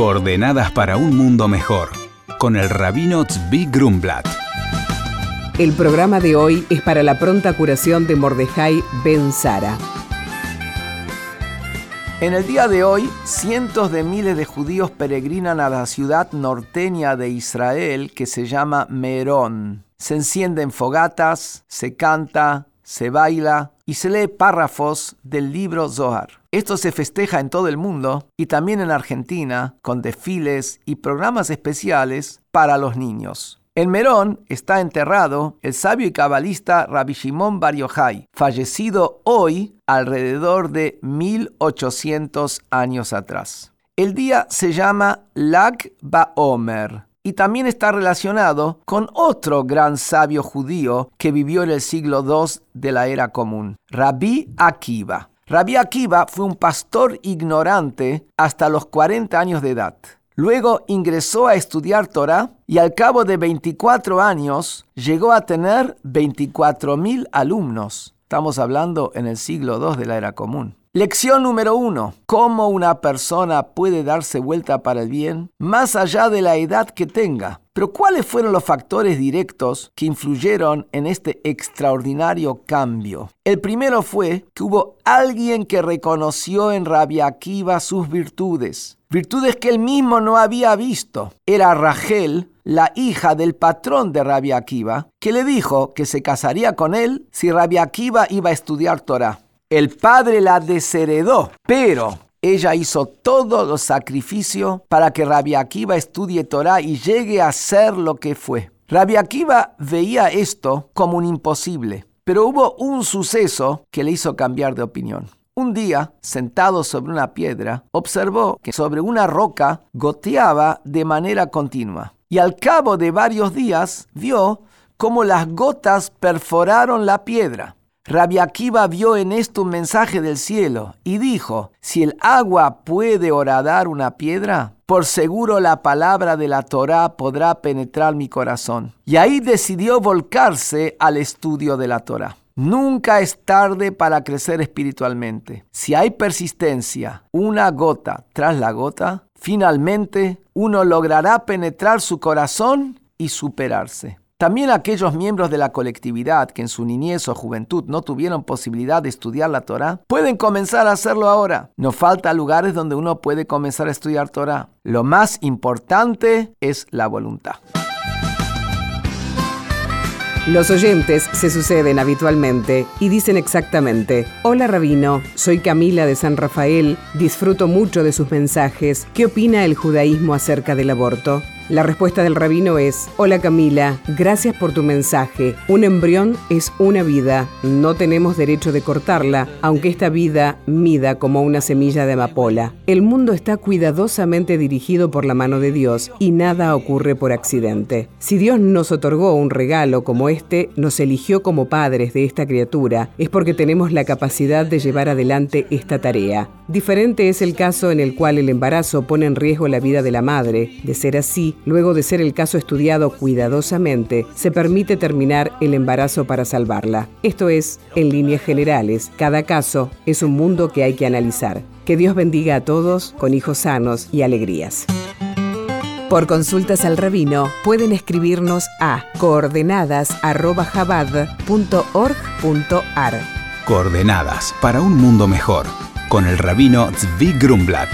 Coordenadas para un mundo mejor, con el rabino Tzvi Grumblat. El programa de hoy es para la pronta curación de Mordejai Ben Sara. En el día de hoy, cientos de miles de judíos peregrinan a la ciudad norteña de Israel que se llama Merón. Se encienden fogatas, se canta, se baila y se lee párrafos del libro Zohar. Esto se festeja en todo el mundo y también en Argentina con desfiles y programas especiales para los niños. En Merón está enterrado el sabio y cabalista Rabbi Shimon Bar fallecido hoy alrededor de 1800 años atrás. El día se llama Lag BaOmer y también está relacionado con otro gran sabio judío que vivió en el siglo II de la era común, Rabbi Akiva. Rabbi Akiva fue un pastor ignorante hasta los 40 años de edad. Luego ingresó a estudiar Torah y al cabo de 24 años llegó a tener 24.000 alumnos. Estamos hablando en el siglo II de la era común. Lección número uno. ¿Cómo una persona puede darse vuelta para el bien más allá de la edad que tenga? Pero ¿cuáles fueron los factores directos que influyeron en este extraordinario cambio? El primero fue que hubo alguien que reconoció en Rabia Akiva sus virtudes, virtudes que él mismo no había visto. Era Rachel, la hija del patrón de Rabia Akiva, que le dijo que se casaría con él si Rabia Akiva iba a estudiar Torah. El padre la desheredó, pero ella hizo todo los sacrificio para que Rabbi Akiva estudie Torah y llegue a ser lo que fue. Rabbi Akiva veía esto como un imposible, pero hubo un suceso que le hizo cambiar de opinión. Un día, sentado sobre una piedra, observó que sobre una roca goteaba de manera continua. Y al cabo de varios días vio cómo las gotas perforaron la piedra. Rabbi Akiva vio en esto un mensaje del cielo y dijo, si el agua puede horadar una piedra, por seguro la palabra de la Torá podrá penetrar mi corazón. Y ahí decidió volcarse al estudio de la Torá. Nunca es tarde para crecer espiritualmente. Si hay persistencia, una gota tras la gota, finalmente uno logrará penetrar su corazón y superarse. También aquellos miembros de la colectividad que en su niñez o juventud no tuvieron posibilidad de estudiar la Torah, pueden comenzar a hacerlo ahora. No falta lugares donde uno puede comenzar a estudiar Torah. Lo más importante es la voluntad. Los oyentes se suceden habitualmente y dicen exactamente, hola rabino, soy Camila de San Rafael, disfruto mucho de sus mensajes, ¿qué opina el judaísmo acerca del aborto? La respuesta del rabino es, hola Camila, gracias por tu mensaje. Un embrión es una vida, no tenemos derecho de cortarla, aunque esta vida mida como una semilla de amapola. El mundo está cuidadosamente dirigido por la mano de Dios y nada ocurre por accidente. Si Dios nos otorgó un regalo como este, nos eligió como padres de esta criatura, es porque tenemos la capacidad de llevar adelante esta tarea. Diferente es el caso en el cual el embarazo pone en riesgo la vida de la madre. De ser así, luego de ser el caso estudiado cuidadosamente, se permite terminar el embarazo para salvarla. Esto es, en líneas generales, cada caso es un mundo que hay que analizar. Que Dios bendiga a todos con hijos sanos y alegrías. Por consultas al rabino pueden escribirnos a coordenadas.jabad.org.ar. Coordenadas para un mundo mejor con el rabino Zvi Grumblat.